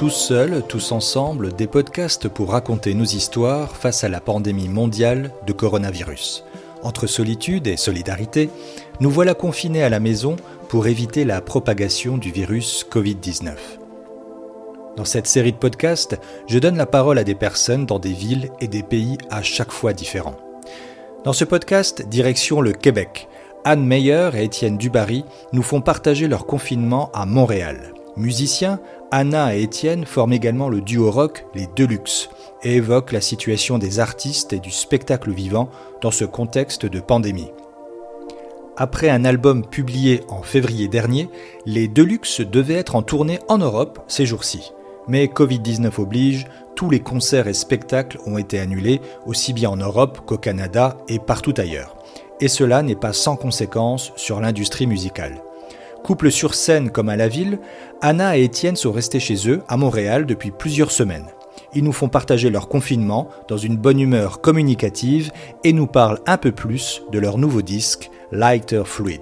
tous seuls, tous ensemble, des podcasts pour raconter nos histoires face à la pandémie mondiale de coronavirus. Entre solitude et solidarité, nous voilà confinés à la maison pour éviter la propagation du virus Covid-19. Dans cette série de podcasts, je donne la parole à des personnes dans des villes et des pays à chaque fois différents. Dans ce podcast, direction le Québec. Anne Meyer et Étienne Dubarry nous font partager leur confinement à Montréal. Musiciens, Anna et Étienne forment également le duo rock Les Deluxe et évoquent la situation des artistes et du spectacle vivant dans ce contexte de pandémie. Après un album publié en février dernier, les Deluxe devaient être en tournée en Europe ces jours-ci. Mais Covid-19 oblige, tous les concerts et spectacles ont été annulés, aussi bien en Europe qu'au Canada et partout ailleurs. Et cela n'est pas sans conséquences sur l'industrie musicale. Couple sur scène comme à la ville, Anna et Étienne sont restés chez eux, à Montréal, depuis plusieurs semaines. Ils nous font partager leur confinement dans une bonne humeur communicative et nous parlent un peu plus de leur nouveau disque, Lighter Fluid.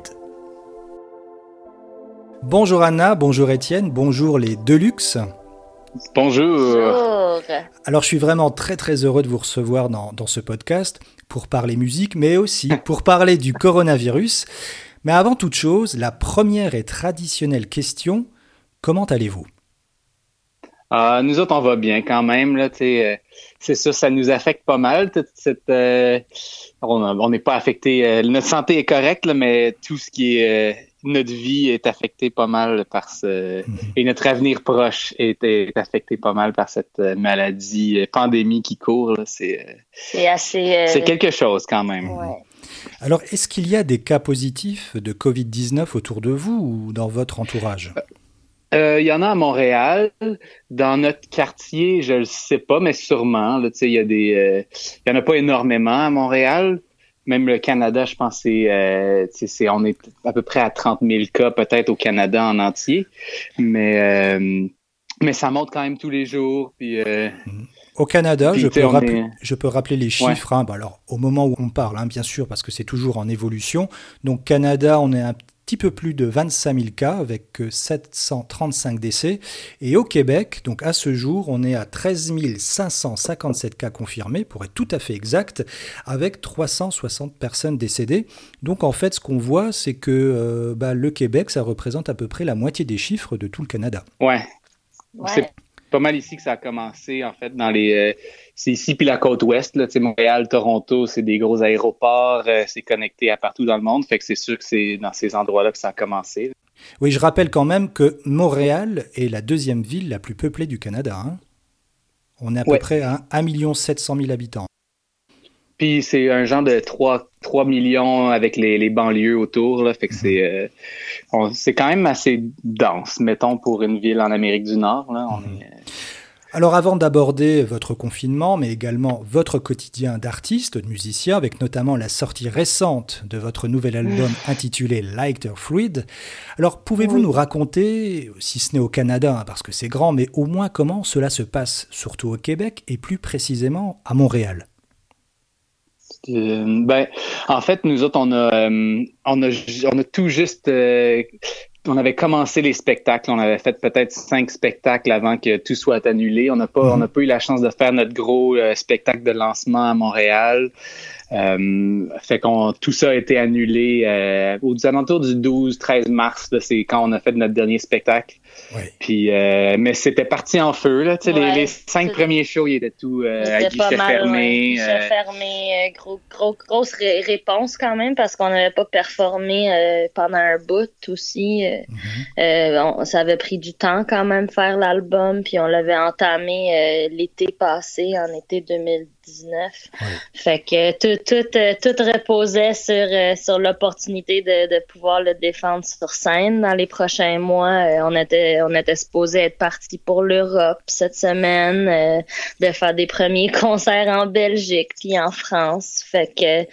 Bonjour Anna, bonjour Étienne, bonjour les Deluxe. Bonjour. Alors je suis vraiment très très heureux de vous recevoir dans, dans ce podcast pour parler musique, mais aussi pour parler du coronavirus. Mais avant toute chose, la première et traditionnelle question, comment allez-vous? Ah, Nous autres, on va bien quand même. Là, euh, c'est ça, ça nous affecte pas mal. cette, euh, on n'est pas affecté. Euh, notre santé est correcte, mais tout ce qui est notre vie est affecté pas mal par ce mhm. et notre avenir proche est, affecté pas mal par cette maladie pandémie qui court. C'est assez. c'est quelque chose quand même. Alors, est-ce qu'il y a des cas positifs de Covid-19 autour de vous ou dans votre entourage? Euh, il y en a à Montréal. Dans notre quartier, je ne le sais pas, mais sûrement. Il euh, y en a pas énormément à Montréal. Même le Canada, je pense, c'est, euh, on est à peu près à 30 000 cas peut-être au Canada en entier. Mais, mais ça monte quand même tous les jours. Puis, mhm. Au Canada, je peux, rappeler, je peux, rappeler, les chiffres. Hein. Bah, alors, au moment où on parle, hein, bien sûr, parce que c'est toujours en évolution. Donc, Canada, on est un petit peu plus de 25 000 cas avec 735 décès. Et au Québec, donc à ce jour, on est à 13 557 cas confirmés, pour être tout à fait exact, avec 360 personnes décédées. Donc en fait, ce qu'on voit, c'est que euh, bah, le Québec, ça représente à peu près la moitié des chiffres de tout le Canada. Ouais. Ouais pas mal ici que ça a commencé, en fait, dans les. Euh, c'est ici puis la côte ouest, là, Montréal, Toronto, c'est des gros aéroports, euh, c'est connecté à partout dans le monde. Fait que c'est sûr que c'est dans ces endroits-là que ça a commencé. Oui, je rappelle quand même que Montréal est la deuxième ville la plus peuplée du Canada. Hein. On est à peu près à 1 700 000 habitants. Puis c'est un genre de 3, 3 millions avec les, les banlieues autour. Là, fait que c'est, euh, c'est quand même assez dense, mettons, pour une ville en Amérique du Nord. Là, on mhm. est, euh, alors avant d'aborder votre confinement, mais également votre quotidien d'artiste, de musicien, avec notamment la sortie récente de votre nouvel album intitulé Lighter Fluid, alors pouvez-vous nous raconter, si ce n'est au Canada, hein, parce que c'est grand, mais au moins comment cela se passe, surtout au Québec et plus précisément à Montréal? Euh, ben, en fait, nous autres, on a, euh, on a, on a tout juste. Euh, on avait commencé les spectacles. On avait fait peut-être cinq spectacles avant que tout soit annulé. On n'a pas, on n'a pas eu la chance de faire notre gros spectacle de lancement à Montréal. Fait qu'on tout ça a été annulé euh, aux alentours du 12-13 mars. C'est quand on a fait notre dernier spectacle. Puis, euh, mais c'était parti en feu. Là, les, les, cinq premiers shows, ils étaient tout euh, à guichet fermé. Guichet euh. fermé, gros, gros, grosse réponse quand même parce qu'on n'avait pas performé pendant un bout aussi. Mm-hmm. ça avait pris du temps quand même faire l'album, puis on l'avait entamé l'été passé, en été 2010. Fait que tout, tout, euh, tout reposait sur, euh, sur l'opportunité de, de pouvoir le défendre sur scène dans les prochains mois. Euh, on était on était supposé être parti pour l'Europe cette semaine, de faire des premiers concerts en Belgique puis en France. Fait que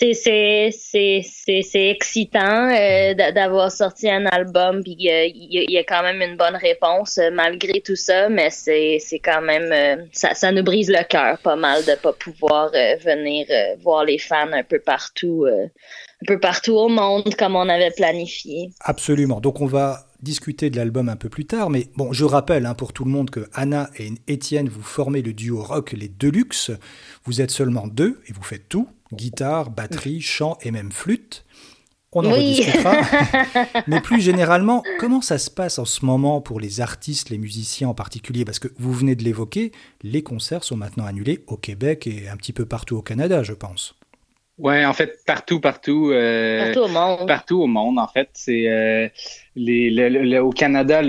c'est c'est excitant euh, d'avoir sorti un album puis il y, a quand même une bonne réponse euh, malgré tout ça mais c'est quand même euh, ça, ça nous brise le cœur pas mal de pas pouvoir venir voir les fans un peu partout un peu partout au monde comme on avait planifié. Absolument. Donc on va discuter de l'album un peu plus tard, mais bon, je rappelle hein, pour tout le monde que Anna et Étienne, vous formez le duo rock Les Deluxe. Vous êtes seulement deux et vous faites tout guitare, batterie, chant et même flûte. On en rediscutera. Mais plus généralement, comment ça se passe en ce moment pour les artistes, les musiciens en particulier? Parce que vous venez de l'évoquer, les concerts sont maintenant annulés au Québec et un petit peu partout au Canada, je pense. Ouais, en fait, partout, partout. Euh, partout au monde. Partout au monde, en fait. C'est euh, les, au Canada,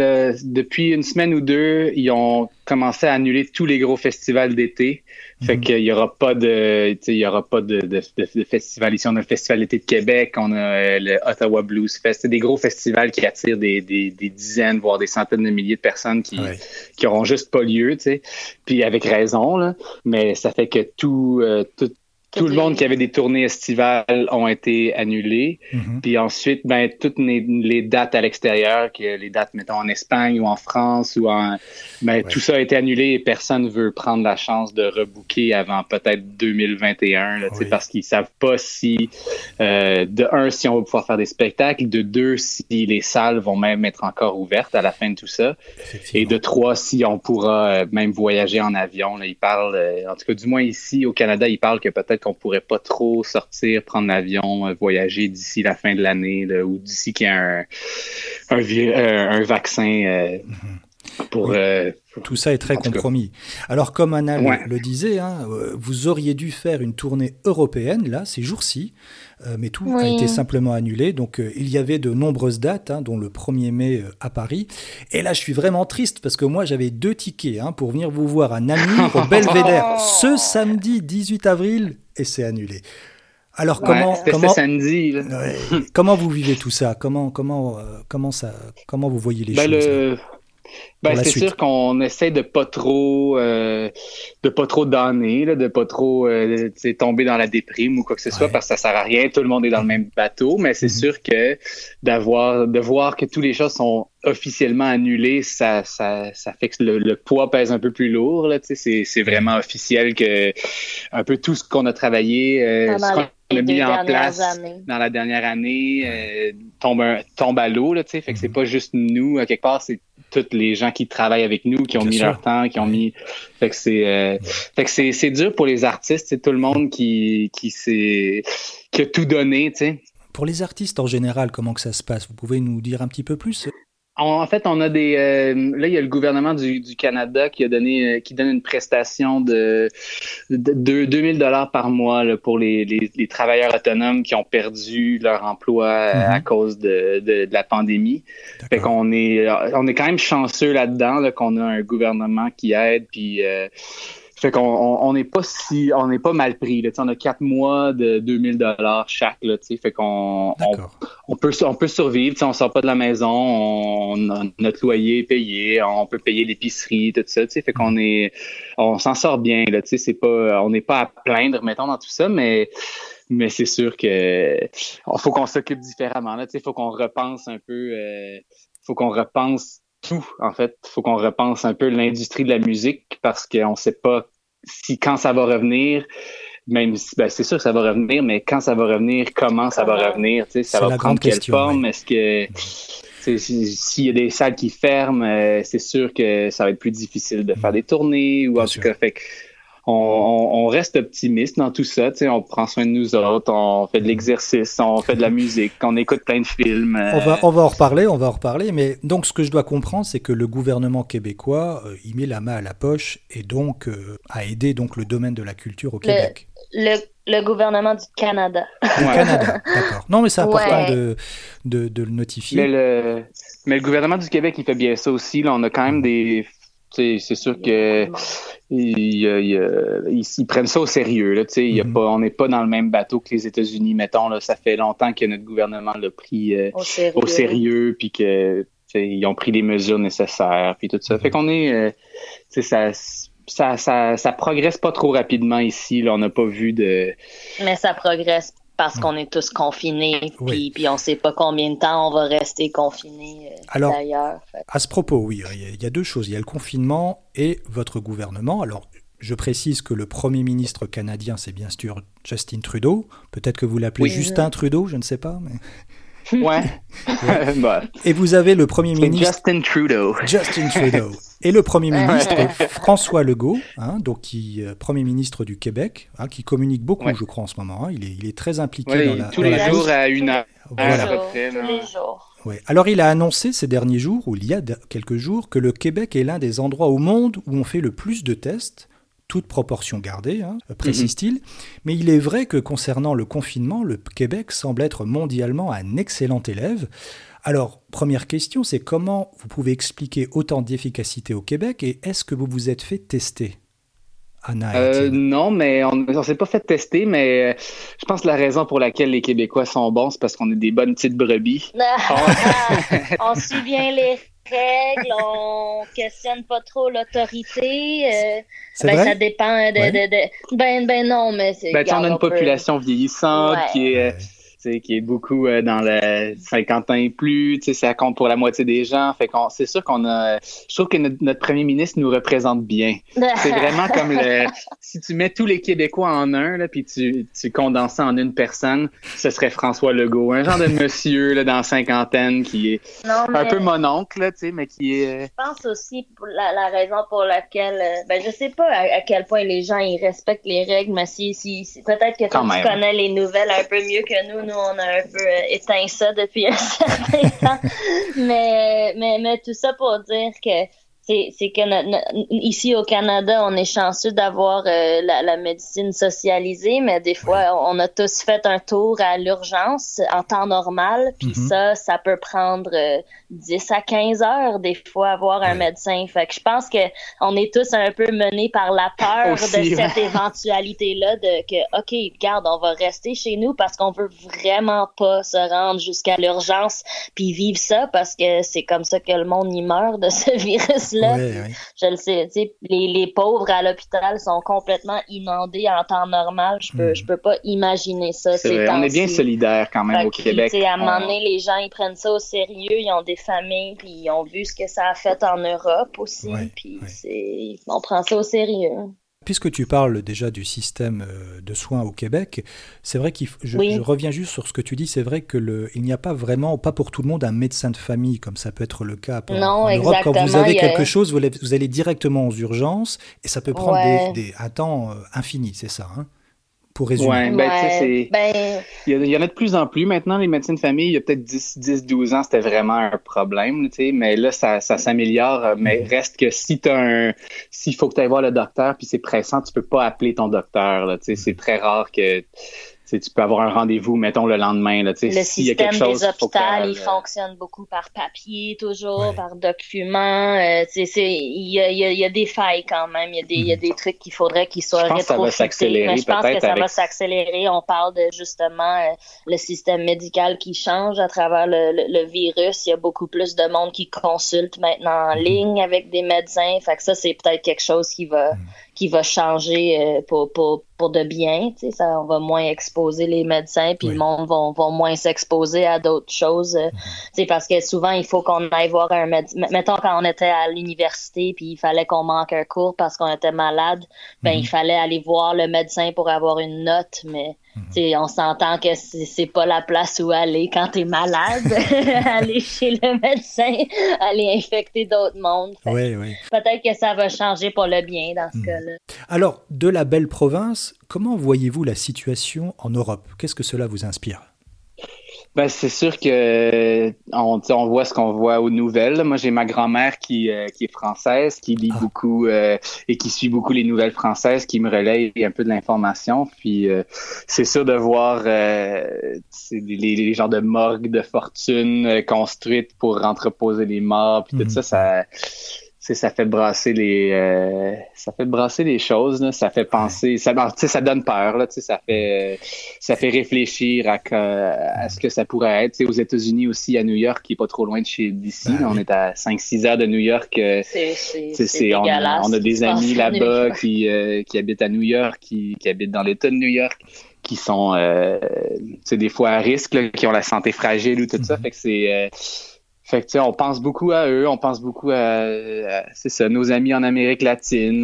depuis une semaine ou deux, ils ont commencé à annuler tous les gros festivals d'été. Fait mhm. qu'il y aura pas de, il y aura pas de, de, de, festival ici. On a le Festival d'été de Québec, on a euh, le Ottawa Blues Fest. C'est des gros festivals qui attirent des, des, des, dizaines, voire des centaines de milliers de personnes qui, qui auront juste pas lieu, tu sais. Puis avec raison, là. Mais ça fait que tout, euh, tout tout le monde qui avait des tournées estivales ont été annulées. Mhm. Puis ensuite, ben, toutes les, dates à l'extérieur, que les dates, mettons, en Espagne ou en France ou en. Ben, tout ça a été annulé et personne ne veut prendre la chance de rebooker avant peut-être 2021, là, parce qu'ils savent pas si, euh, de un, si on va pouvoir faire des spectacles, de deux, si les salles vont même être encore ouvertes à la fin de tout ça, et de trois, si on pourra euh, même voyager en avion. Là, ils parlent, euh, en tout cas, du moins ici au Canada, ils parlent que peut-être qu'on pourrait pas trop sortir, prendre l'avion, euh, voyager d'ici la fin de l'année ou d'ici qu'il y un, un, euh, vaccin euh, mhm. Pour, Tout ça est très compromis. Alors, comme Anna le, disait, hein, vous auriez dû faire une tournée européenne, là, ces jours-ci, mais tout a été simplement annulé. Donc, il y avait de nombreuses dates, hein, dont le 1er mai à Paris. Et là, je suis vraiment triste parce que moi, j'avais deux tickets hein, pour venir vous voir à Namur, au Belvédère, ce samedi 18 avril et c'est annulé. Alors comment comment comment vous vivez tout ça? Comment comment euh, comment ça comment vous voyez les ben, choses? Ben, c'est sûr qu'on essaie de pas trop euh, de pas trop donner, de pas trop euh, tomber dans la déprime ou quoi que ce soit parce que ça sert à rien. Tout le monde est dans le même bateau, mais c'est mm-hmm. sûr que d'avoir de voir que toutes les choses sont officiellement annulées, ça, ça, ça fait que le, poids pèse un peu plus lourd. C'est, c'est vraiment officiel que un peu tout ce qu'on a travaillé, euh, ce qu'on a mis en place dans la dernière année euh, tombe, tombe à l'eau. Là, fait que c'est mm-hmm. pas juste nous, à quelque part, c'est tous les gens qui travaillent avec nous, qui ont mis leur temps, qui ont mis. Fait que c'est, euh, fait que c'est, c'est dur pour les artistes, c'est tout le monde qui, qui s'est, qui a tout donné, tu sais. Pour les artistes en général, comment que ça se passe? Vous pouvez nous dire un petit peu plus? En fait, on a des. Euh, là, il y a le gouvernement du, du, Canada qui a donné, euh, qui donne une prestation de, de, 2000 dollars par mois là, pour les, les, les, travailleurs autonomes qui ont perdu leur emploi euh, à mhm. cause de, de, la pandémie. Fait qu'on est, on est quand même chanceux là-dedans là, qu'on a un gouvernement qui aide. Puis fait qu'on on n'est pas si on n'est pas mal pris. Là. On a quatre mois de 2000 dollars chaque. Là, fait qu'on on, on, peut on peut survivre. On sort pas de la maison, on, notre loyer est payé, on peut payer l'épicerie, tout ça. Fait qu'on mm. est on s'en sort bien. Là, c'est pas on n'est pas à plaindre, mettons, dans tout ça, mais mais c'est sûr que faut qu'on s'occupe différemment. Il faut qu'on repense un peu. Euh, faut qu'on repense tout, en fait. Il faut qu'on repense un peu l'industrie de la musique parce qu'on ne sait pas si quand ça va revenir, même si ben, c'est sûr que ça va revenir, mais quand ça va revenir, comment ça va revenir, ça va prendre quelle forme, est-ce que s'il y a des salles qui ferment, euh, c'est sûr que ça va être plus difficile de faire mm. des tournées ou en tout cas fait on, reste optimiste dans tout ça. On prend soin de nous autres, on fait de l'exercice, on fait de la musique, on écoute plein de films. On, va, on va en reparler, on va en reparler. Mais donc, ce que je dois comprendre, c'est que le gouvernement québécois, euh, il met la main à la poche et donc euh, a aidé donc le domaine de la culture au Québec. Le, gouvernement du Canada. Du Canada, d'accord. Non, mais c'est important de, de, le notifier. Mais le, mais le gouvernement du Québec, il fait bien ça aussi. Là, on a quand même des c'est sûr que ils, prennent ça au sérieux. Là, y a mm-hmm. pas, on n'est pas dans le même bateau que les États-Unis. Mettons, là, ça fait longtemps que notre gouvernement l'a pris euh, au sérieux, puis que ils ont pris les mesures nécessaires, puis tout ça. Fait qu'on est, euh, ça, ça, ça, ça, progresse pas trop rapidement ici. Là, on n'a pas vu de. Mais ça progresse parce qu'on est tous confinés, puis, puis on ne sait pas combien de temps on va rester confinés euh, Alors, d'ailleurs. À ce propos, oui, il y a deux choses. Il y a le confinement et votre gouvernement. Alors, je précise que le Premier ministre canadien, c'est bien sûr Justin Trudeau. Peut-être que vous l'appelez Justin Trudeau, je ne sais pas. Mais... Ouais. Bah. Et vous avez le Premier ministre... Justin Trudeau. Justin Trudeau. Et le Premier ministre François Legault, hein, donc qui euh, Premier ministre du Québec, hein, qui communique beaucoup, je crois, en ce moment. Hein. Il, est, il est très impliqué dans la... Tous les jours à une heure. Voilà. Tous les jours. Ouais. Alors il a annoncé ces derniers jours, ou il y a quelques jours, que le Québec est l'un des endroits au monde où on fait le plus de tests toute proportion gardée, hein, précise-t-il. Mhm. Mais il est vrai que concernant le confinement, le Québec semble être mondialement un excellent élève. Alors, première question, c'est comment vous pouvez expliquer autant d'efficacité au Québec et est-ce que vous vous êtes fait tester? Anna euh, non, mais on ne s'est pas fait tester, mais euh, je pense que la raison pour laquelle les Québécois sont bons, c'est parce qu'on est des bonnes petites brebis. on suit bien les règles, on questionne pas trop l'autorité. Euh, ben, ça dépend de, Ben, ben non, mais c'est. Ben, on a une population vieillissante qui est qui est beaucoup euh, dans le 50 ans et plus, ça compte pour la moitié des gens. Fait qu'on, c'est sûr qu'on a, je trouve que notre, premier ministre nous représente bien. c'est vraiment comme le, si tu mets tous les Québécois en un, là, puis tu, tu condenses ça en une personne, ce serait François Legault, un genre de monsieur là, dans cinquantaine qui est un peu mon oncle, tu sais, mais qui est. Je pense aussi pour la, raison pour laquelle, euh, ben je sais pas à, quel point les gens ils respectent les règles, mais si, si, peut-être que tu connais les nouvelles un peu mieux que nous, nous on a un peu euh, éteint ça depuis un certain temps. Mais, mais, mais tout ça pour dire que c'est que ici au Canada, on est chanceux d'avoir euh, la, la, médecine socialisée, mais des fois, on a tous fait un tour à l'urgence en temps normal, puis mm-hmm. ça, ça peut prendre 10 euh, à 15 heures des fois avoir un médecin. Fait que je pense que on est tous un peu menés par la peur de cette éventualité-là de que, OK, regarde, on va rester chez nous parce qu'on veut vraiment pas se rendre jusqu'à l'urgence puis vivre ça parce que c'est comme ça que le monde y meurt de ce virus je le sais, les, les pauvres à l'hôpital sont complètement inondés en temps normal. Je peux, hmm. je peux pas imaginer ça. on est bien solidaires quand même au Québec. À un moment donné, les gens, ils prennent ça au sérieux, ils ont des familles, puis ils ont vu ce que ça a fait en Europe aussi, puis on prend ça au sérieux. Puisque tu parles déjà du système euh, de soins au Québec, c'est vrai qu'il je, je, reviens juste sur ce que tu dis, c'est vrai que le, il n'y a pas vraiment, pas pour tout le monde, un médecin de famille comme ça peut être le cas non, en Europe. Quand vous avez quelque chose, vous, vous, allez directement aux urgences et ça peut prendre des, un temps euh, infini, c'est ça. Hein pour résumer. ben, ben... Il, y en a de plus en plus maintenant, les médecins de famille. Il y a peut-être 10, 10, 12 ans, c'était vraiment un problème, mais là, ça, ça s'améliore. Mais mm-hmm. reste que si tu un. S'il faut que tu ailles voir le docteur, puis c'est pressant, tu peux pas appeler ton docteur. Là, C'est mm-hmm. très rare que tu peux avoir un rendez-vous, mettons, le lendemain. Là, le système des hôpitaux, il fonctionne beaucoup par papier, toujours, par document. Euh, il y a, y a, des failles quand même. Il y, a des, y a mhm. des trucs qu'il faudrait qu'ils soient rétrofités. Mais je pense que ça va s'accélérer. On parle de justement euh, le système médical qui change à travers le, le, virus. Il y a beaucoup plus de monde qui consulte maintenant en mhm. ligne avec des médecins. Fait que ça, c'est peut-être quelque chose qui va, mhm. Qui va changer euh, pour, pour, pour de bien. Ça, on va moins exposer les médecins, puis le monde va, va moins s'exposer à d'autres choses. Mm Parce que souvent, il faut qu'on aille voir un médecin. Mettons, quand on était à l'université, puis il fallait qu'on manque un cours parce qu'on était malade, ben, il mhm. fallait aller voir le médecin pour avoir une note, mais Mhm. On s'entend que c'est pas la place où aller quand tu es malade, aller chez le médecin, aller infecter d'autres mondes. Oui, oui. Peut-être que ça va changer pour le bien dans ce mhm. cas-là. Alors, de la belle province, comment voyez-vous la situation en Europe? Qu'est-ce que cela vous inspire? Ben, c'est sûr que on, on voit ce qu'on voit aux nouvelles. Moi, j'ai ma grand-mère qui, euh, qui est française, qui lit ah. beaucoup euh, et qui suit beaucoup les nouvelles françaises, qui me relaye un peu de l'information. Puis euh, c'est sûr de voir les, les, genres de morgues de fortune construites pour entreposer les morts, puis tout mhm. ça, ça ça fait brasser les euh, ça fait brasser les choses là. ça fait penser ça ça donne peur là. Ça fait ça fait réfléchir à, à ce que ça pourrait être. Aux États-Unis aussi à New York qui est pas trop loin de chez d'ici ben on est à 5 6 heures de New York euh, c'est on, on, a des amis là-bas qui euh, qui habitent à New York qui, qui habitent dans l'État de New York qui sont euh, des fois à risque qui ont la santé fragile ou tout ça. Mm-hmm. fait que c'est Fait que, on pense beaucoup à eux, on pense beaucoup à, c'est ça, nos amis en Amérique latine,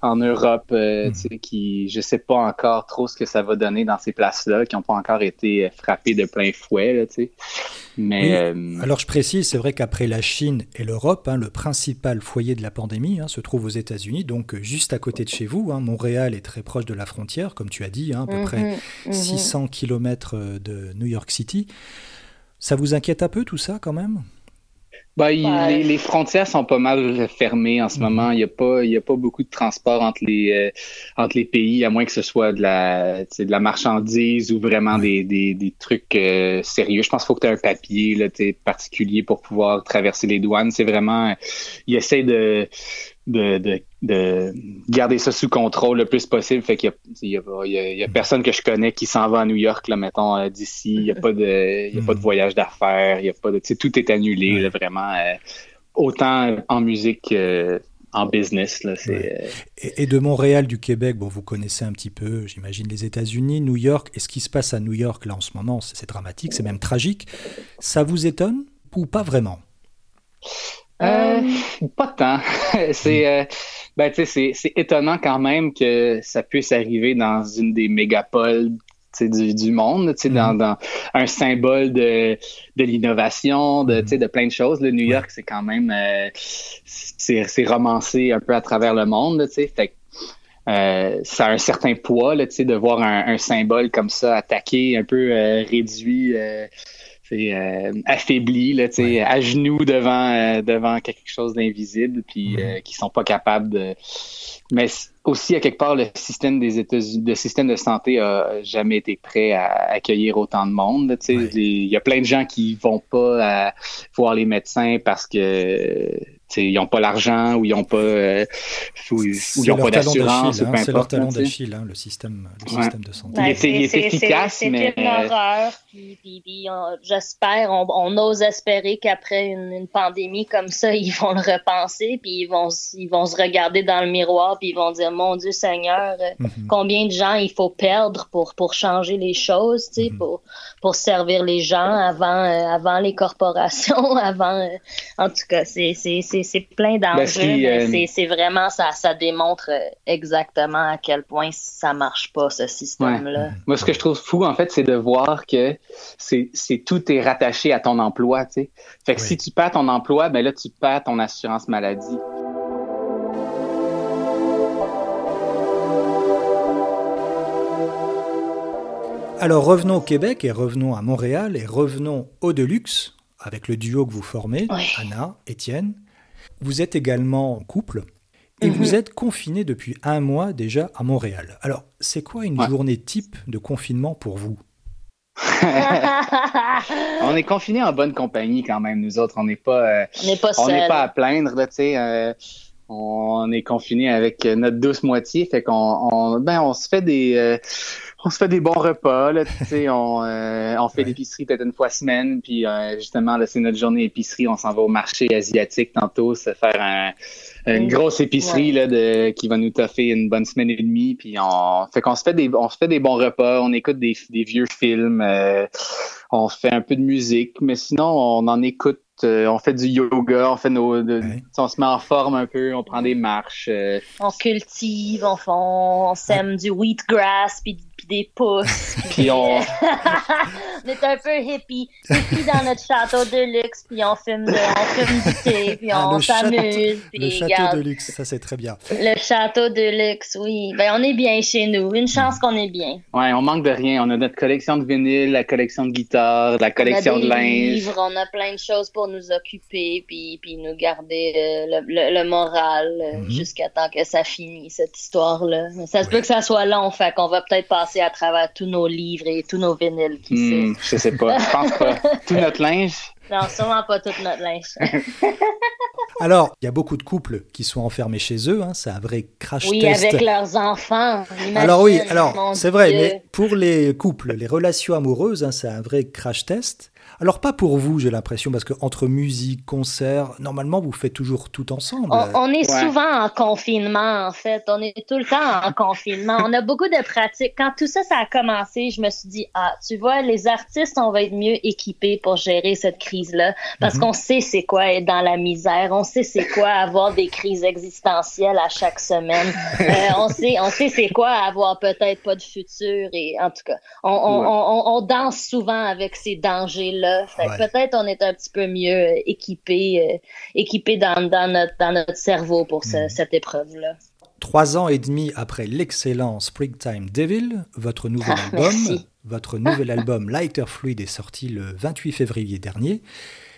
en, Europe, euh, mm. qui, je sais pas encore trop ce que ça va donner dans ces places-là, qui n'ont pas encore été frappés de plein fouet, là, tu sais. Mais, euh, Alors je précise, c'est vrai qu'après la Chine et l'Europe, hein, le principal foyer de la pandémie hein, se trouve aux États-Unis, donc euh, juste à côté de chez vous. Hein. Montréal est très proche de la frontière, comme tu as dit, à peu près 600 mhm. km de New York City. Ça vous inquiète un peu tout ça quand même? Bah, les, les, frontières sont pas mal fermées en ce mhm. moment. Il n'y a pas, il y a pas beaucoup de transport entre les, euh, entre les pays, à moins que ce soit de la, de la marchandise ou vraiment des, des, des, trucs euh, sérieux. Je pense qu'il faut que tu aies un papier là, particulier pour pouvoir traverser les douanes. C'est vraiment, ils essaient de, de, de, de, garder ça sous contrôle le plus possible. Fait qu'il y, y, a, personne que je connais qui s'en va à New York, là, mettons, euh, d'ici. Il n'y a pas de, y a pas de hmm. voyage d'affaires. Il y a pas de, tout est annulé, vraiment. Euh, autant en musique en business. Là, euh, et, de Montréal, du Québec, bon, vous connaissez un petit peu, j'imagine, les États-Unis, New York. Et ce qui se passe à New York, là, en ce moment, c'est dramatique, c'est même tragique. Ça vous étonne ou pas vraiment? Euh, pas tant. c'est euh, ben, c'est étonnant quand même que ça puisse arriver dans une des mégapoles du, du monde, dans, mm-hmm. dans un symbole de, de l'innovation, de, mm-hmm. de plein de choses. Le New York, c'est quand même euh, c'est romancé un peu à travers le monde. Fait euh, ça a un certain poids là, de voir un, un, symbole comme ça attaqué, un peu euh, réduit. Euh, euh, affaibli, là, à genoux devant, euh, devant quelque chose d'invisible, puis euh, qui sont pas capables de. Mais aussi, à quelque part, le système des États-Unis, le système de santé a jamais été prêt à accueillir autant de monde. Il y a plein de gens qui vont pas voir les médecins parce que ils n'ont pas l'argent ou ils n'ont pas, euh, ou, ils ont pas d'assurance. Hein, c'est leur talent d'Achille, hein, le, système, le système de santé. Ben, il, est, efficace, mais... C'est une horreur. J'espère, on, on, ose espérer qu'après une, une, pandémie comme ça, ils vont le repenser, puis ils vont, ils vont se regarder dans le miroir, puis ils vont dire, mon Dieu Seigneur, euh, mhm. combien de gens il faut perdre pour, pour changer les choses, tu sais, mhm. pour, pour servir les gens avant, euh, avant les corporations, avant... en tout cas, c'est c'est plein ben, d'enjeux. Euh, c'est vraiment, ça, ça démontre euh, exactement à quel point ça marche pas, ce système-là. Moi, ce que je trouve fou, en fait, c'est de voir que c'est tout est rattaché à ton emploi, tu sais. Fait que si tu perds ton emploi, ben là, tu perds ton assurance maladie. Alors revenons au Québec et revenons à Montréal et revenons au Deluxe avec le duo que vous formez, Anna, Étienne. Vous êtes également en couple et vous mhm. êtes confiné depuis un mois déjà à Montréal. Alors, c'est quoi une journée type de confinement pour vous? On est confiné en bonne compagnie quand même, nous autres. On n'est pas, euh, on n'est pas, pas, à plaindre, tu sais. Euh, on est confiné avec notre douce moitié, fait qu'on on, ben, on se fait des euh, on se fait des bons repas, là, on, euh, on fait l'épicerie peut-être une fois semaine, puis euh, justement, là, c'est notre journée épicerie, on s'en va au marché asiatique tantôt, se faire une grosse épicerie là, de, qui va nous toffer une bonne semaine et demie, puis on fait qu'on se fait des on se fait des bons repas, on écoute des, des vieux films, euh, on fait un peu de musique, mais sinon on en écoute on fait du yoga, on fait nos, on se met en forme un peu, on prend des marches. Euh. On cultive, on, on, sème du wheatgrass puis, puis des pousses. puis on... on est un peu hippie, hippie dans notre château de luxe, puis on fume, de, on fume du thé, puis ah, on s'amuse. Le château de luxe, ça c'est très bien. Le château de luxe, oui. Ben on est bien chez nous. Une chance qu'on est bien. Ouais, on manque de rien. On a notre collection de vinyle, la collection de guitare, la collection de linge. on a plein de choses pour nous occuper puis, puis nous garder euh, le, moral euh, mhm. jusqu'à temps que ça finisse, cette histoire-là. Ça se peut que ça soit long, fait qu'on va peut-être passer à travers tous nos livres et tous nos vinyles. Qui hmm, Je sais pas. Je pense pas. Tout notre linge? Non, sûrement pas tout notre linge. Alors, il y a beaucoup de couples qui sont enfermés chez eux, hein, c'est un vrai crash oui, test. Oui, avec leurs enfants. alors oui, alors c'est vrai, mais pour les couples, les relations amoureuses, hein, c'est un vrai crash test. Alors pas pour vous, j'ai l'impression, parce que entre musique, concert, normalement vous faites toujours tout ensemble. On, est souvent en confinement, en fait. On est tout le temps en confinement. On a beaucoup de pratiques. Quand tout ça, ça a commencé, je me suis dit, ah, tu vois, les artistes, on va être mieux équipés pour gérer cette crise crises-là parce mhm. qu'on sait c'est quoi être dans la misère, on sait c'est quoi avoir des crises existentielles à chaque semaine, euh, on sait on sait c'est quoi avoir peut-être pas de futur et en tout cas, on, on, on, danse souvent avec ces dangers-là. Peut-être on est un petit peu mieux équipé, euh, équipé dans, dans, notre, dans notre cerveau pour mhm. cette épreuve-là. Trois ans et demi après l'excellent Springtime Devil, votre nouvel ah, album, votre nouvel album Lighter Fluid est sorti le 28 février dernier.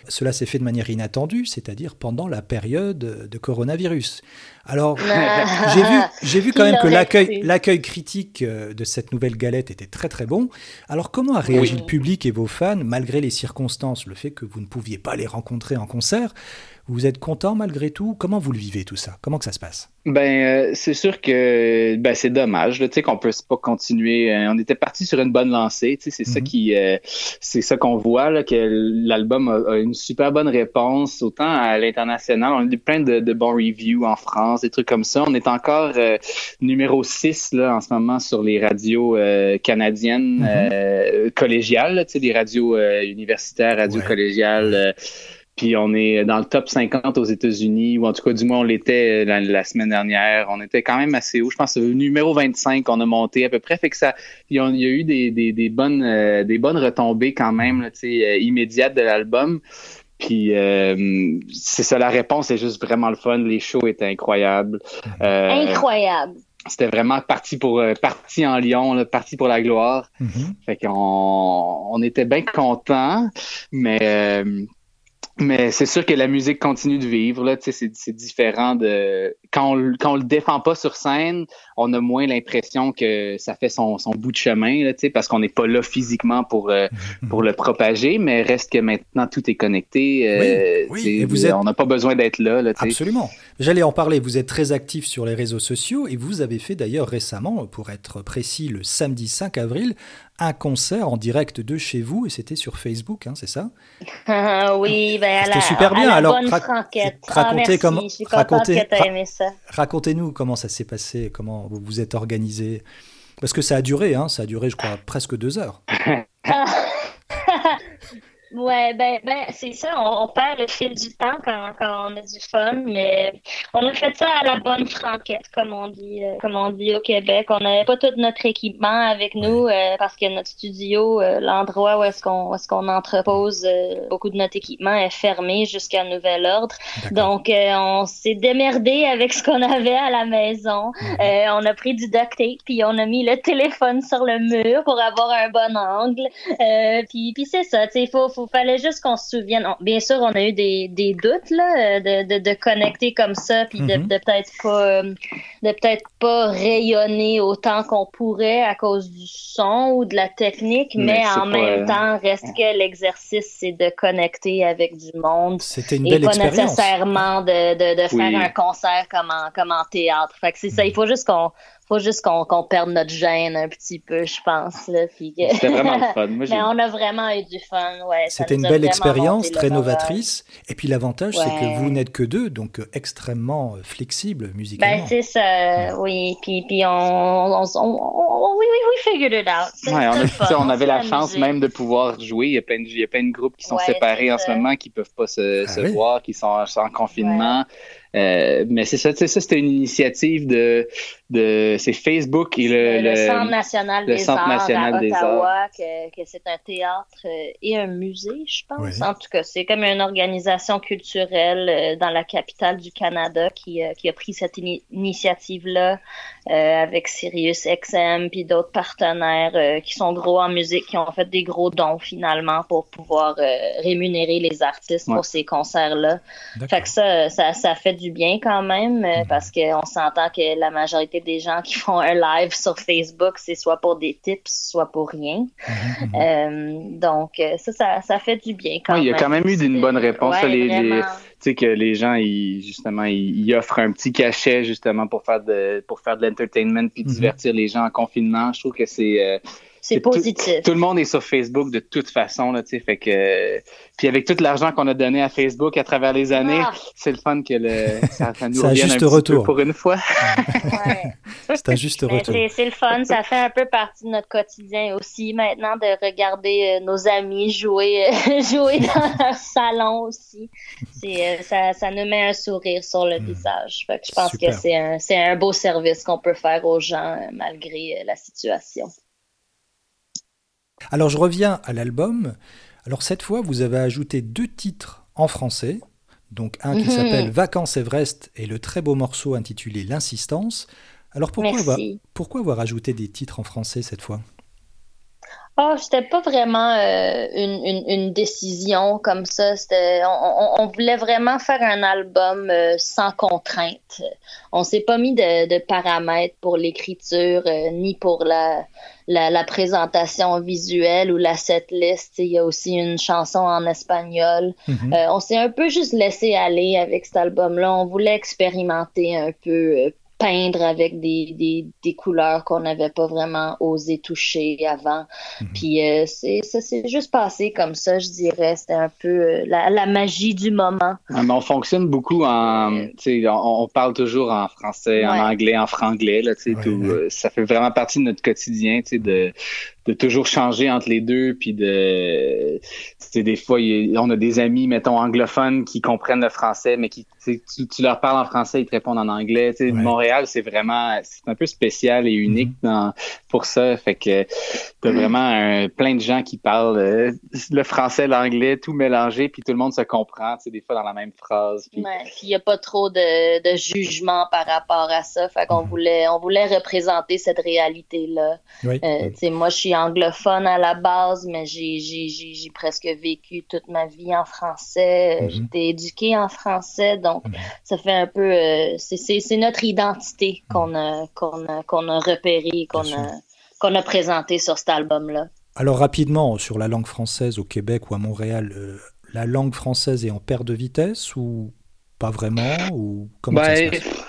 Cela s'est fait de manière inattendue, c'est-à-dire pendant la période de coronavirus. Alors, j'ai vu, j'ai vu quand même que l'accueil, l'accueil critique euh, de cette nouvelle galette était très très bon. Alors, comment a réagi le public et vos fans, malgré les circonstances, le fait que vous ne pouviez pas les rencontrer en concert? Vous êtes content malgré tout? Comment vous le vivez tout ça? Comment que ça se passe? Ben euh, c'est sûr que ben, c'est dommage, tu sais qu'on peut pas continuer. Euh, on était parti sur une bonne lancée, tu sais, c'est ça mhm. qui, euh, c'est ça qu'on voit là, que l'album a, une super bonne réponse autant à l'international. On a eu plein de, bons reviews en France, des trucs comme ça. On est encore numéro 6 là en ce moment sur les radios canadiennes mhm. collégiales, tu sais, les radios universitaires, radios collégiales. Puis on est dans le top 50 aux États-Unis, ou en tout cas, du moins, on l'était euh, la, semaine dernière. On était quand même assez haut. Je pense que le numéro 25 on a monté à peu près. Fait que ça, il y a, eu des, bonnes, euh, des bonnes retombées quand même, là, euh, immédiates de l'album. Puis c'est ça, la réponse est juste vraiment le fun. Les shows étaient incroyables. Incroyable. C'était vraiment parti pour parti en Lyon, parti pour la gloire. Mm-hmm. Fait qu'on on était bien contents, mais mais c'est sûr que la musique continue de vivre. Là, c'est, c'est différent de quand on, quand on le défend pas sur scène, on a moins l'impression que ça fait son, son bout de chemin, là, parce qu'on n'est pas là physiquement pour euh, pour le propager, mais reste que maintenant tout est connecté. Euh, oui, vous êtes... On n'a pas besoin d'être là. là Absolument. J'allais en parler. Vous êtes très actif sur les réseaux sociaux et vous avez fait d'ailleurs récemment, pour être précis, le samedi 5 avril, un concert en direct de chez vous et c'était sur Facebook, hein, c'est ça Oui, ben c'était super bien. Alors, racontez comment. Racontez, racontez-nous comment ça s'est passé, comment vous vous êtes organisé, parce que ça a duré, hein, ça a duré, je crois, presque deux heures. Ouais, ben, ben c'est ça, on, perd le fil du temps quand, quand, on a du fun, mais on a fait ça à la bonne franquette, comme on dit, euh, comme on dit au Québec. On n'avait pas tout notre équipement avec nous euh, parce que notre studio, euh, l'endroit où est-ce qu'on est-ce qu'on entrepose beaucoup de notre équipement est fermé jusqu'à nouvel ordre. Donc on s'est démerdé avec ce qu'on avait à la maison. Mhm. on a pris du duct tape puis on a mis le téléphone sur le mur pour avoir un bon angle. puis puis c'est ça, tu sais, faut il fallait juste qu'on se souvienne. bien sûr, on a eu des, des doutes là, euh, de, de, de, connecter comme ça, puis de, mhm. de peut-être pas, euh, de peut-être pas rayonner autant qu'on pourrait à cause du son ou de la technique, mais, en même temps, reste que l'exercice, c'est de connecter avec du monde. C'était une belle et pas nécessairement de, de, de faire un concert comme en, comme en théâtre. Fait que c'est ça. Il faut juste qu'on faut juste qu'on perde notre gêne un petit peu, je pense. C'était vraiment le fun. Mais on a vraiment eu du fun. Ouais, C'était une belle expérience, très novatrice. Et puis l'avantage, c'est que vous n'êtes que deux, donc euh, extrêmement euh, flexible musicalement. Ben, c'est ça, oui. Puis, puis on, on, on, oui, oui, we figured it out. Ouais, on, on avait la chance même de pouvoir jouer. Il y a plein de, il y a plein de groupes qui sont séparés en ce moment, qui ne peuvent pas se, ah se voir, qui sont, en confinement. Euh, mais c'est ça, ça c'était une initiative de, de c'est Facebook et le, le, Centre national des Centre arts national à Ottawa, que, que c'est un théâtre euh, et un musée, je pense. En tout cas, c'est comme une organisation culturelle euh, dans la capitale du Canada qui, qui a pris cette initiative-là avec Sirius XM puis d'autres partenaires qui sont gros en musique, qui ont fait des gros dons finalement pour pouvoir rémunérer les artistes pour ces concerts-là. Fait que ça, ça, ça fait du bien quand même, euh, mhm. parce qu'on s'entend que la majorité des gens qui font un live sur Facebook, c'est soit pour des tips, soit pour rien. Mhm, mhm. Euh, donc, euh, ça, ça, fait du bien quand même. Il y a quand même eu une bonne réponse. tu sais que les gens, ils, justement, ils, offrent un petit cachet justement pour faire de pour faire de l'entertainment puis divertir les gens en confinement. Je trouve que c'est c'est positif. Tout, le monde est sur Facebook de toute façon, là, tu sais, fait que puis avec tout l'argent qu'on a donné à Facebook à travers les années, ah. c'est le fun que le, ça, nous revienne un, petit retour. peu pour une fois. ouais. C'est un juste retour. C'est le fun, ça fait un peu partie de notre quotidien aussi maintenant de regarder euh, nos amis jouer, euh, jouer dans leur salon aussi. Euh, ça, ça nous met un sourire sur le hmm. visage. Fait que je pense que c'est un, un beau service qu'on peut faire aux gens malgré la situation. Alors je reviens à l'album. Alors cette fois, vous avez ajouté deux titres en français. Donc un qui mhm. s'appelle Vacances Everest et le très beau morceau intitulé L'insistance. Alors pourquoi avoir, pourquoi avoir ajouté des titres en français cette fois? Oh, c'était pas vraiment euh, une, une, décision comme ça. On, on, voulait vraiment faire un album euh, sans contrainte. On s'est pas mis de, de paramètres pour l'écriture euh, ni pour la, la, la, présentation visuelle ou la setlist. Il y a aussi une chanson en espagnol. Mm-hmm. on s'est un peu juste laissé aller avec cet album-là. On voulait expérimenter un peu peindre avec des, des, des couleurs qu'on n'avait pas vraiment osé toucher avant. Mhm. Puis euh, c'est ça s'est juste passé comme ça, je dirais. C'était un peu euh, la, la, magie du moment. Ah, mais on fonctionne beaucoup en, on, on parle toujours en français, en anglais, en franglais là, tu sais, tout. Euh, ça fait vraiment partie de notre quotidien, tu sais, de de toujours changer entre les deux, puis de, c'est des fois, on a des amis, mettons, anglophones qui comprennent le français, mais qui, tu, tu, leur parles en français, ils te répondent en anglais. Montréal, c'est vraiment, c'est un peu spécial et unique mm-hmm. dans, pour ça. Fait que t'as vraiment plein de gens qui parlent euh, le français, l'anglais, tout mélangé, puis tout le monde se comprend, tu sais, des fois dans la même phrase. Puis il n'y a pas trop de, de, jugement par rapport à ça. Fait qu'on mm-hmm. voulait, on voulait représenter cette réalité-là. Euh, tu sais, moi, je suis anglophone à la base, mais j'ai presque vécu toute ma vie en français. Mhm. J'étais éduquée en français, donc mhm. ça fait un peu. Euh, c'est notre identité qu'on a, qu'on a, qu'on a repérée, qu'on a, qu'on a présentée sur cet album-là. Alors rapidement, sur la langue française au Québec ou à Montréal, euh, la langue française est en perte de vitesse ou pas vraiment ou comment ça se ben, passe?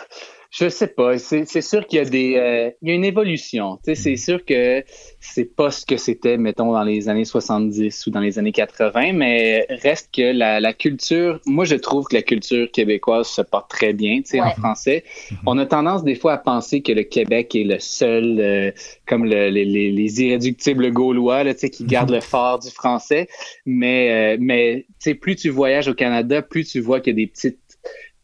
Je sais pas. C'est sûr qu'il y a des, euh, il y a une évolution. C'est mm. sûr que c'est pas ce que c'était, mettons, dans les années 70 ou dans les années 80, mais reste que la, la culture, moi je trouve que la culture québécoise se porte très bien, tu sais, en français. Mm-hmm. On a tendance des fois à penser que le Québec est le seul, euh, comme le, les, les, irréductibles gaulois, là, tu sais, qui gardent le fort du français. Mais, euh, mais tu sais, plus tu voyages au Canada, plus tu vois qu'il y a des petites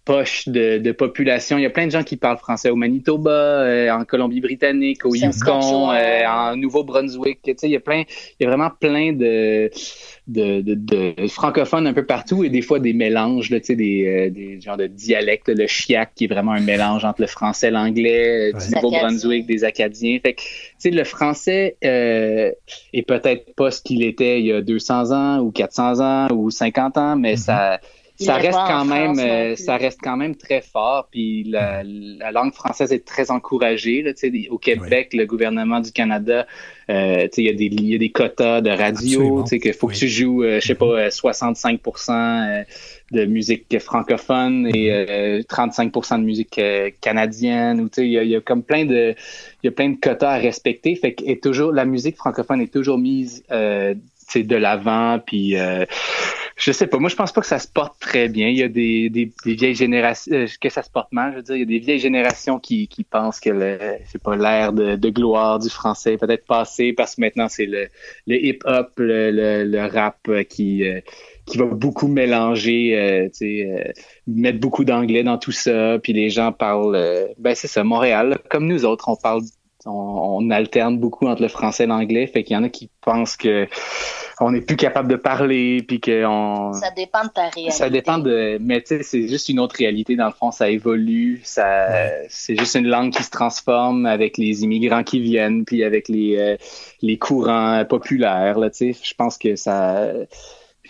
poche de, de, population. Il y a plein de gens qui parlent français au Manitoba, euh, en Colombie-Britannique, au Yukon, euh, en Nouveau-Brunswick. Tu sais, il y a plein, il y a vraiment plein de, de, de, francophones un peu partout et des fois des mélanges, là, tu sais, des, euh, des genres de dialectes. Le chiac qui est vraiment un mélange entre le français l'anglais, du Nouveau-Brunswick, des Acadiens. Fait que, tu sais, le français est peut-être pas ce qu'il était il y a 200 ans ou 400 ans ou 50 ans, mais mm-hmm. ça ça reste quand même euh, ça reste quand même très fort puis la, la langue française est très encouragée là, au Québec le gouvernement du Canada euh, il y a des il y a des quotas de radio tu sais qu'il faut que tu joues euh, je sais pas 65% euh, de musique francophone et 35% de musique canadienne ou tu sais il y, a comme plein de il y a plein de quotas à respecter fait que est toujours la musique francophone est toujours mise de l'avant puis je sais pas. Moi, je pense pas que ça se porte très bien. Il y a des, des, vieilles générations euh, que ça se porte mal. Je veux dire, il y a des vieilles générations qui, qui pensent que le, c'est pas l'ère de, de, gloire du français peut-être passé parce que maintenant c'est le, le hip-hop, le, le, rap euh, qui euh, qui va beaucoup mélanger, euh, sais, mettre beaucoup d'anglais dans tout ça. Puis les gens parlent, ben c'est ça, Montréal, comme nous autres, on parle, on, on alterne beaucoup entre le français et l'anglais. Fait qu'il y en a qui pensent que on n'est plus capable de parler, puis qu'on... Ça dépend de ta réalité. Ça dépend de... Mais tu sais, c'est juste une autre réalité. Dans le fond, ça évolue. Ça, C'est juste une langue qui se transforme avec les immigrants qui viennent, puis avec les, euh, les courants populaires. Là, tu sais. Je pense que ça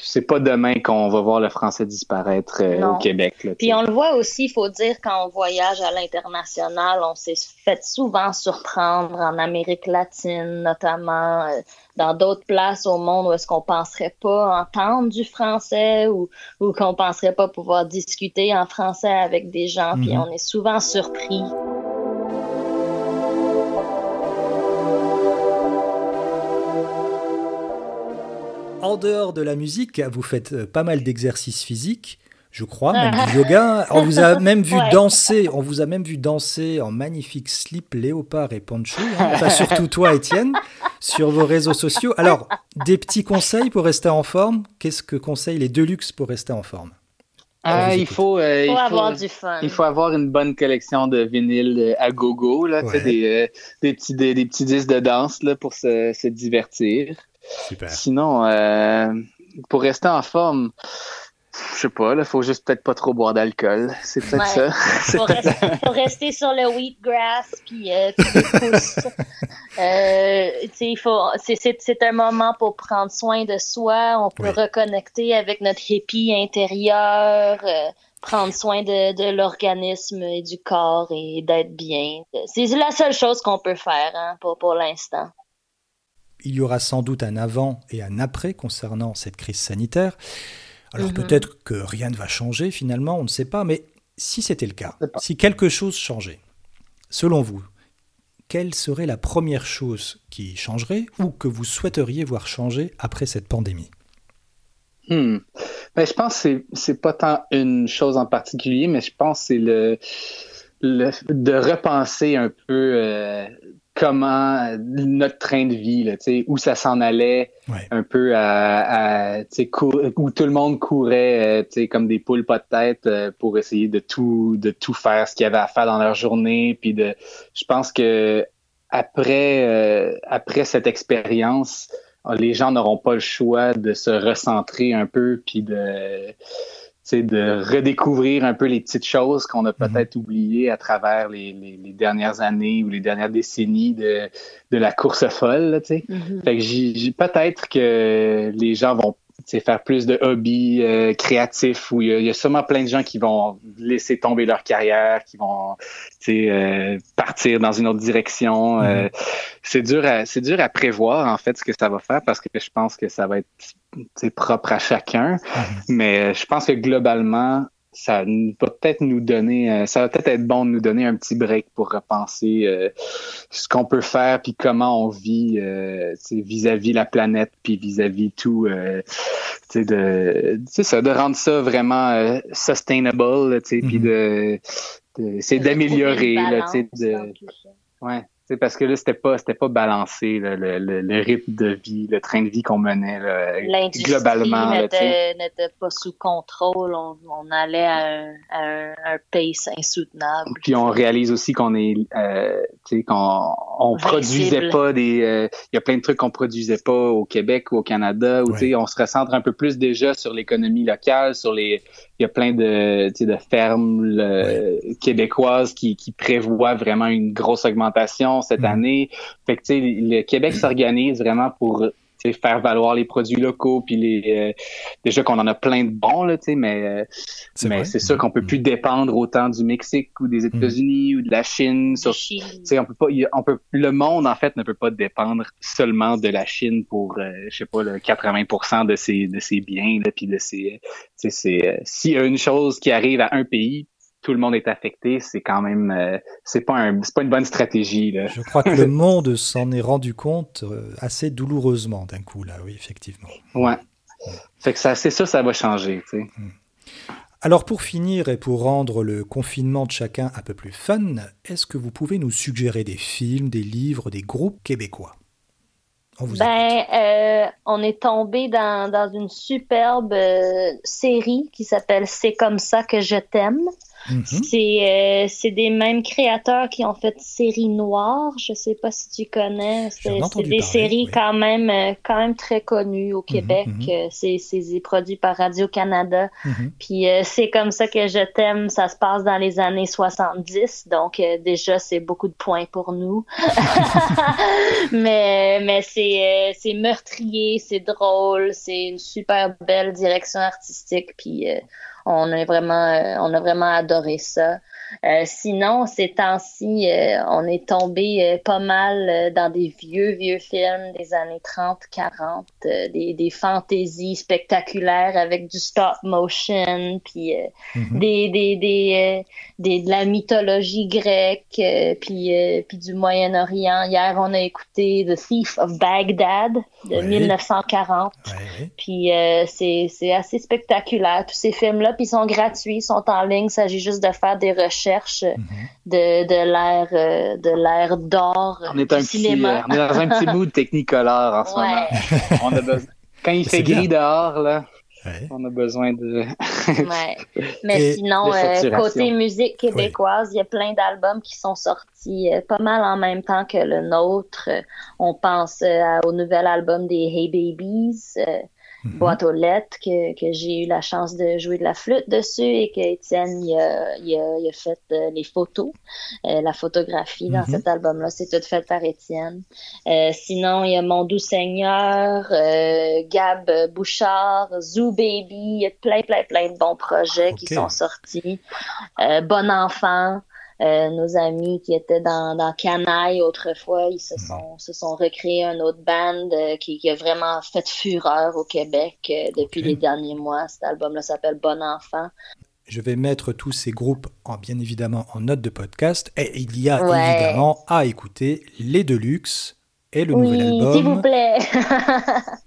c'est pas demain qu'on va voir le français disparaître euh, au Québec. Puis on le voit aussi, il faut dire, quand on voyage à l'international, on s'est fait souvent surprendre en Amérique latine, notamment euh, dans d'autres places au monde où est-ce qu'on penserait pas entendre du français ou, ou qu'on penserait pas pouvoir discuter en français avec des gens. Puis mhm. on est souvent surpris. En dehors de la musique, vous faites euh, pas mal d'exercices physiques, je crois, même du yoga. On vous a même vu danser, on vous a même vu danser en magnifique slip léopard et poncho. Hein. Enfin, surtout toi, Étienne, sur vos réseaux sociaux. Alors, des petits conseils pour rester en forme? Qu'est-ce que conseillent les Deluxe pour rester en forme? Ah, il faut, euh, il faut, avoir du fun. Il faut avoir une bonne collection de vinyles euh, à gogo, là, des, des, petits, des, petits disques de danse là, pour se, se divertir. Super. Sinon, euh, pour rester en forme, je sais pas, il faut juste peut-être pas trop boire d'alcool. C'est peut-être ça. Faut rester, faut rester, sur le wheatgrass puis euh, euh, c'est un moment pour prendre soin de soi. On peut reconnecter avec notre hippie intérieur, euh, prendre soin de, de l'organisme et du corps et d'être bien. C'est la seule chose qu'on peut faire hein, pour, pour l'instant. Il y aura sans doute un avant et un après concernant cette crise sanitaire. Alors mhm. peut-être que rien ne va changer finalement, on ne sait pas, mais si c'était le cas, si quelque chose changeait, selon vous, quelle serait la première chose qui changerait ou que vous souhaiteriez voir changer après cette pandémie? Hmm. ben, Je pense que c'est pas tant une chose en particulier, mais je pense que c'est le, de repenser un peu euh, comment notre train de vie, là, où ça s'en allait, un peu à, à où tout le monde courait euh, comme des poules pas de tête euh, pour essayer de tout de tout faire ce qu'il y avait à faire dans leur journée. Puis de, je pense que après euh, après cette expérience, les gens n'auront pas le choix de se recentrer un peu puis de de redécouvrir un peu les petites choses qu'on a mhm. peut-être oubliées à travers les, dernières années ou les dernières décennies de, la course folle. tu mm Fait que peut-être que les gens vont faire plus de hobbies euh, créatifs où il y, a, sûrement plein de gens qui vont laisser tomber leur carrière, qui vont euh, partir dans une autre direction. Euh, mhm. c'est dur à c'est dur à prévoir en fait ce que ça va faire parce que je pense que ça va être propre à chacun. Mhm. Mais je pense que globalement, ça va peut-être nous donner, euh, ça va peut-être être bon de nous donner un petit break pour repenser euh, ce qu'on peut faire puis comment on vit euh, vis-à-vis la planète puis vis-à-vis tout, de, ça, de rendre ça vraiment sustainable, puis mm-hmm. de, de c'est d'améliorer, de, ouais c'est parce que là, c'était pas, c'était pas balancé le, le, le, rythme de vie, le train de vie qu'on menait là, globalement. n'était pas sous contrôle. On, on allait à un, à, un, pace insoutenable. Puis on réalise aussi qu'on est, euh, tu sais, qu'on on produisait pas des, euh, il y a plein de trucs qu'on produisait pas au Québec ou au Canada. Ou tu sais, on se recentre un peu plus déjà sur l'économie locale, sur les, il y a plein de, de fermes québécoises qui, qui prévoient vraiment une grosse augmentation cette mm. année. Fait que, le Québec s'organise vraiment pour faire valoir les produits locaux puis les euh, déjà qu'on en a plein de bons là tu sais mais euh, mais c'est sûr qu'on peut mm. plus dépendre autant du Mexique ou des mm. États-Unis ou de la Chine sur tu sais on peut pas on peut le monde en fait ne peut pas dépendre seulement de la Chine pour euh, je sais pas le 80% de ses de ses biens là puis de ses c'est s'il y a une chose qui arrive à un pays tout le monde est affecté, c'est quand même euh, c'est pas un, pas une bonne stratégie. Là. Je crois que le monde s'en est rendu compte euh, assez douloureusement d'un coup là, oui effectivement. Ouais. Fait que ça, c'est ça, ça va changer. Tu sais. Hmm. Alors pour finir et pour rendre le confinement de chacun un peu plus fun, est-ce que vous pouvez nous suggérer des films, des livres, des groupes québécois? On ben, euh, on est tombé dans, dans une superbe série qui s'appelle C'est comme ça que je t'aime. C'est euh, c'est des mêmes créateurs qui ont fait série noire. Je sais pas si tu connais. C'est des séries quand même euh, quand même très connues au mm-hmm, Québec. Mm-hmm. Euh, c'est produit par Radio Canada. Puis c'est comme ça que je t'aime. Ça se passe dans les années 70, donc déjà c'est beaucoup de points pour nous. mais mais c'est c'est meurtrier, c'est drôle, c'est une super belle direction artistique. Puis on a vraiment, on a vraiment adoré ça. Euh, sinon, ces temps-ci, euh, on est tombé euh, pas mal dans des vieux, vieux films des années 30, 40, des, des fantaisies spectaculaires avec du stop motion, puis mhm. des, des, des, des, de la mythologie grecque, puis, puis du Moyen-Orient. Hier, on a écouté The Thief of Baghdad de 1940. Puis c'est assez spectaculaire, tous ces films-là, puis ils sont gratuits, ils sont en ligne, il s'agit juste de faire des recherches recherche mhm. de, de l'ère euh, de l'ère d'or on est un cinéma. Petit, euh, on est dans un petit mood technicolor en ce moment. On a besoin... Quand il fait gris dehors, là, on a besoin de. Mais sinon, euh, côté musique québécoise, il y a plein d'albums qui sont sortis pas mal en même temps que le nôtre. On pense au nouvel album des Hey Babies. Mhm. boîte aux lettres que, que j'ai eu la chance de jouer de la flûte dessus et que Étienne il a, il a, il a fait euh, les photos, euh, la photographie dans mhm. cet album-là, c'est tout fait par Étienne. Euh, sinon, il y a Mon doux Seigneur, Gab Bouchard, Zoo Baby, il y a plein, plein, plein de bons projets qui sont sortis. bon Enfant. Euh, nos amis qui étaient dans, dans Canaille autrefois, ils se sont, se sont recréés un autre band euh, qui, qui, a vraiment fait fureur au Québec euh, depuis les derniers mois. Cet album-là s'appelle Bon Enfant. Je vais mettre tous ces groupes, en, bien évidemment, en note de podcast. Et il y a évidemment à écouter les Deluxe et le nouvel album. S'il vous plaît.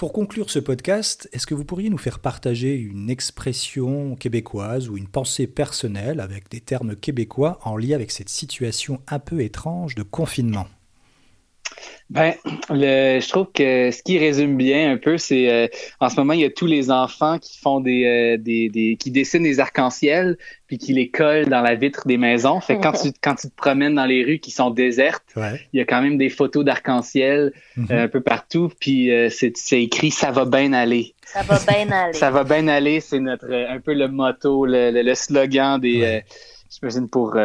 Pour conclure ce podcast, est-ce que vous pourriez nous faire partager une expression québécoise ou une pensée personnelle avec des termes québécois en lien avec cette situation un peu étrange de confinement? Ben, le, je trouve que ce qui résume bien un peu, c'est euh, en ce moment il y a tous les enfants qui font des, euh, des, des qui dessinent des arcs-en-ciel puis qui les collent dans la vitre des maisons. Fait que quand tu quand tu te promènes dans les rues qui sont désertes, il y a quand même des photos d'arc-en-ciel mhm. euh, un peu partout. Puis c'est, c'est écrit ça va bien aller. Ça va bien aller. ça va bien aller, c'est notre un peu le motto, le, le, slogan des. J'imagine pour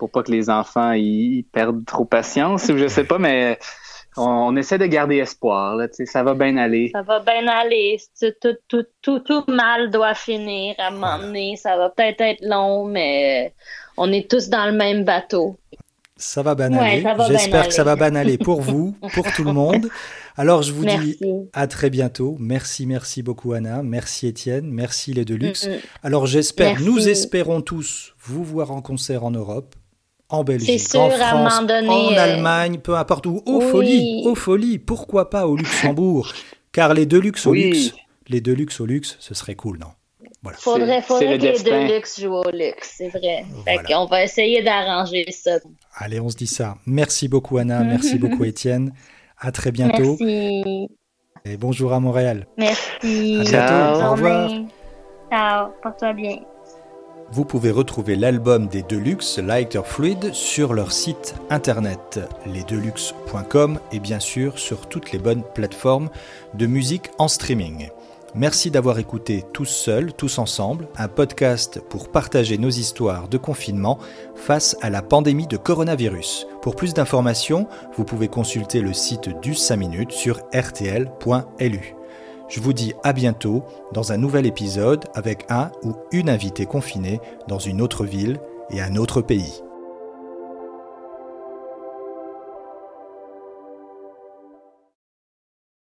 pour pas que les enfants ils, perdent trop patience ou je sais pas, mais on, essaie de garder espoir. Là, ça va bien aller. Ça va bien aller. Tout, tout, tout, tout, mal doit finir à un moment donné. Ça va peut-être être long, mais on est tous dans le même bateau. Ça va bien aller. J'espère que ça va bien aller pour vous, pour tout le monde. Alors, je vous dis à très bientôt. Merci, merci beaucoup, Anna. Merci, Étienne. Merci, les Deluxe. Mm, mm. Alors, j'espère, nous espérons tous vous voir en concert en Europe en Belgique, en France, en euh, Allemagne, peu importe où. Aux folies, aux folies, pourquoi pas au Luxembourg? Car les Deluxe au luxe, les Deluxe au luxe, ce serait cool, non? Voilà. Faudrait, faudrait que les Deluxe jouent au luxe, c'est vrai. On va essayer d'arranger ça. Allez, on se dit ça. Merci beaucoup Anna, merci beaucoup Étienne. À très bientôt. Merci. Et bonjour à Montréal. Merci. À bientôt. Au revoir. Ciao, porte-toi bien. Vous pouvez retrouver l'album des Deluxe Lighter Fluid sur leur site internet lesdeluxe.com et bien sûr sur toutes les bonnes plateformes de musique en streaming. Merci d'avoir écouté Tous Seuls, Tous Ensemble, un podcast pour partager nos histoires de confinement face à la pandémie de coronavirus. Pour plus d'informations, vous pouvez consulter le site du 5 minutes sur rtl.lu. Je vous dis à bientôt dans un nouvel épisode avec un ou une invitée confinée dans une autre ville et un autre pays.